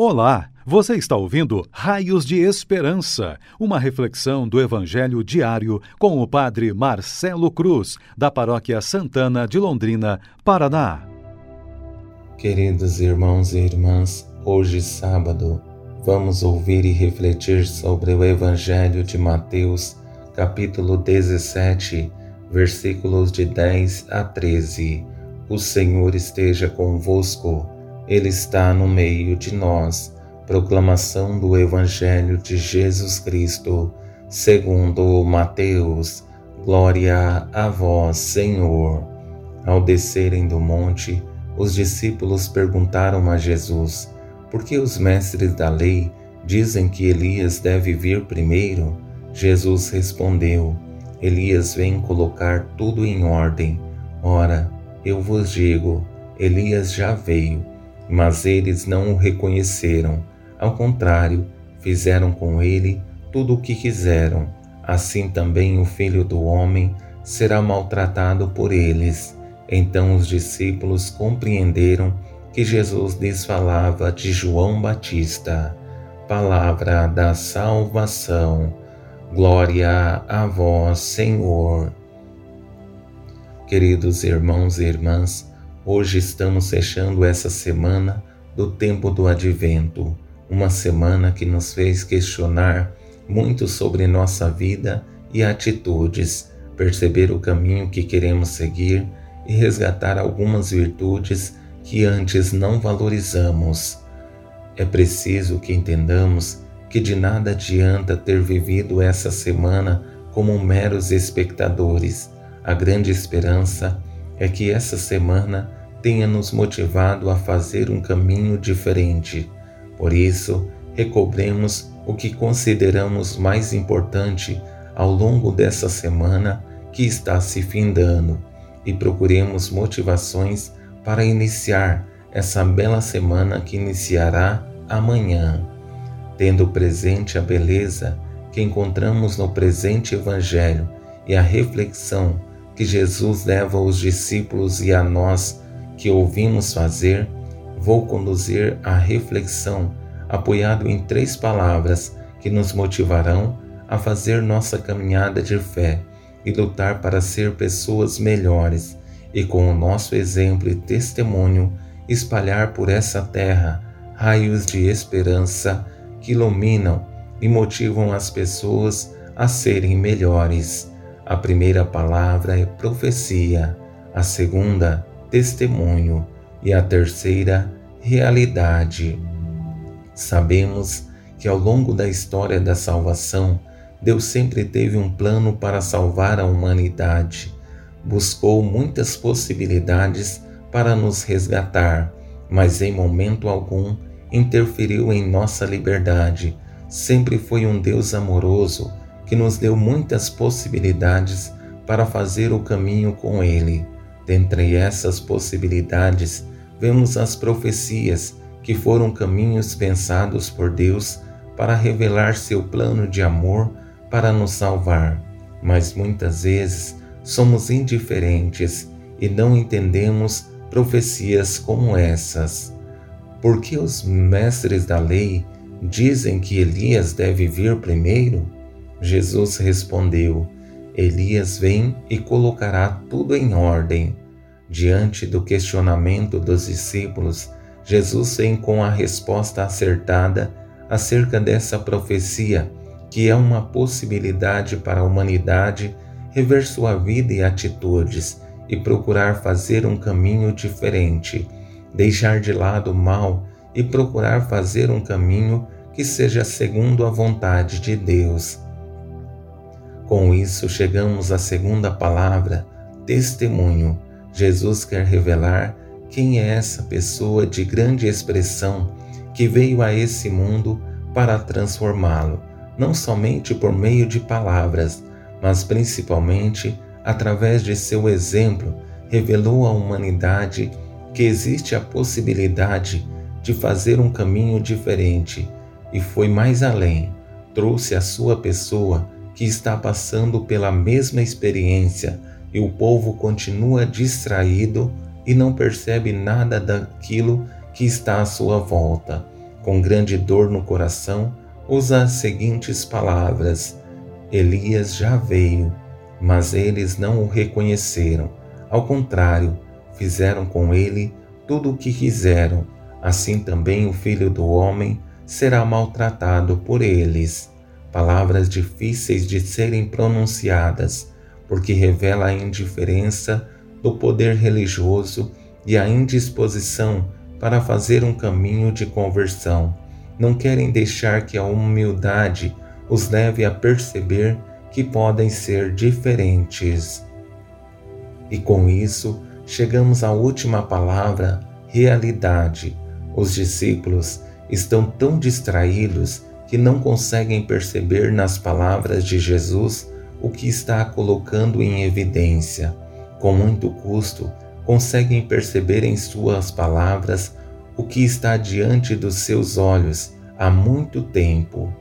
Olá, você está ouvindo Raios de Esperança, uma reflexão do Evangelho diário com o Padre Marcelo Cruz, da Paróquia Santana de Londrina, Paraná. Queridos irmãos e irmãs, hoje sábado, vamos ouvir e refletir sobre o Evangelho de Mateus, capítulo 17, versículos de 10 a 13. O Senhor esteja convosco ele está no meio de nós. Proclamação do Evangelho de Jesus Cristo, segundo Mateus. Glória a vós, Senhor. Ao descerem do monte, os discípulos perguntaram a Jesus: Por que os mestres da lei dizem que Elias deve vir primeiro? Jesus respondeu: Elias vem colocar tudo em ordem. Ora, eu vos digo: Elias já veio mas eles não o reconheceram. Ao contrário, fizeram com ele tudo o que quiseram. Assim também o filho do homem será maltratado por eles. Então os discípulos compreenderam que Jesus lhes falava de João Batista. Palavra da salvação. Glória a vós, Senhor. Queridos irmãos e irmãs, Hoje estamos fechando essa semana do tempo do advento, uma semana que nos fez questionar muito sobre nossa vida e atitudes, perceber o caminho que queremos seguir e resgatar algumas virtudes que antes não valorizamos. É preciso que entendamos que de nada adianta ter vivido essa semana como meros espectadores. A grande esperança é que essa semana tenha nos motivado a fazer um caminho diferente. Por isso, recobremos o que consideramos mais importante ao longo dessa semana que está se findando e procuremos motivações para iniciar essa bela semana que iniciará amanhã, tendo presente a beleza que encontramos no presente Evangelho e a reflexão que Jesus leva aos discípulos e a nós que ouvimos fazer, vou conduzir a reflexão apoiado em três palavras que nos motivarão a fazer nossa caminhada de fé e lutar para ser pessoas melhores e com o nosso exemplo e testemunho espalhar por essa terra raios de esperança que iluminam e motivam as pessoas a serem melhores. A primeira palavra é profecia, a segunda testemunho e a terceira, realidade. Sabemos que ao longo da história da salvação, Deus sempre teve um plano para salvar a humanidade. Buscou muitas possibilidades para nos resgatar, mas em momento algum interferiu em nossa liberdade. Sempre foi um Deus amoroso que nos deu muitas possibilidades para fazer o caminho com Ele. Dentre essas possibilidades, vemos as profecias, que foram caminhos pensados por Deus para revelar seu plano de amor para nos salvar. Mas muitas vezes somos indiferentes e não entendemos profecias como essas. Por que os mestres da lei dizem que Elias deve vir primeiro? Jesus respondeu: Elias vem e colocará tudo em ordem. Diante do questionamento dos discípulos, Jesus vem com a resposta acertada acerca dessa profecia, que é uma possibilidade para a humanidade rever sua vida e atitudes e procurar fazer um caminho diferente, deixar de lado o mal e procurar fazer um caminho que seja segundo a vontade de Deus. Com isso, chegamos à segunda palavra, testemunho. Jesus quer revelar quem é essa pessoa de grande expressão que veio a esse mundo para transformá-lo, não somente por meio de palavras, mas principalmente através de seu exemplo, revelou à humanidade que existe a possibilidade de fazer um caminho diferente e foi mais além, trouxe a sua pessoa que está passando pela mesma experiência e o povo continua distraído e não percebe nada daquilo que está à sua volta. com grande dor no coração, usa as seguintes palavras: Elias já veio, mas eles não o reconheceram. Ao contrário, fizeram com ele tudo o que quiseram. Assim também o filho do homem será maltratado por eles. Palavras difíceis de serem pronunciadas, porque revela a indiferença do poder religioso e a indisposição para fazer um caminho de conversão. Não querem deixar que a humildade os leve a perceber que podem ser diferentes. E com isso, chegamos à última palavra, realidade. Os discípulos estão tão distraídos que não conseguem perceber nas palavras de Jesus o que está colocando em evidência. Com muito custo, conseguem perceber em suas palavras o que está diante dos seus olhos há muito tempo.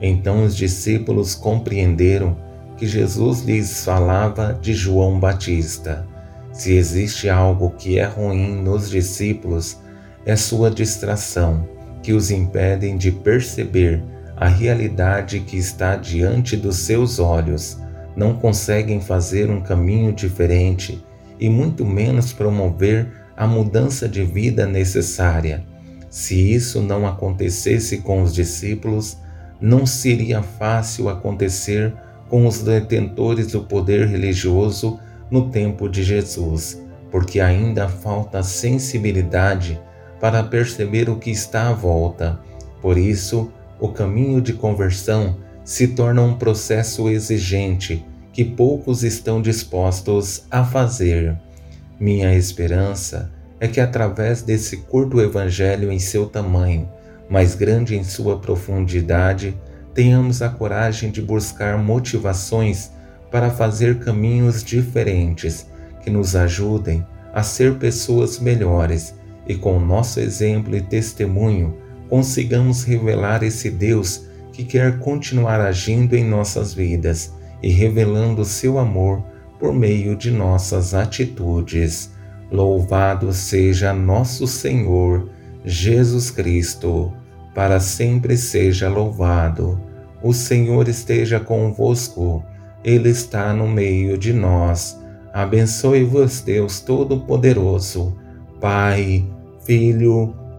Então os discípulos compreenderam que Jesus lhes falava de João Batista. Se existe algo que é ruim nos discípulos, é sua distração, que os impedem de perceber a realidade que está diante dos seus olhos. Não conseguem fazer um caminho diferente e muito menos promover a mudança de vida necessária. Se isso não acontecesse com os discípulos, não seria fácil acontecer com os detentores do poder religioso no tempo de Jesus, porque ainda falta sensibilidade para perceber o que está à volta. Por isso, o caminho de conversão se torna um processo exigente que poucos estão dispostos a fazer. Minha esperança é que através desse curto evangelho em seu tamanho, mais grande em sua profundidade, tenhamos a coragem de buscar motivações para fazer caminhos diferentes que nos ajudem a ser pessoas melhores e com nosso exemplo e testemunho consigamos revelar esse Deus que quer continuar agindo em nossas vidas e revelando seu amor por meio de nossas atitudes. Louvado seja nosso Senhor Jesus Cristo, para sempre seja louvado. O Senhor esteja convosco, Ele está no meio de nós. Abençoe-vos, Deus Todo-Poderoso, Pai, Filho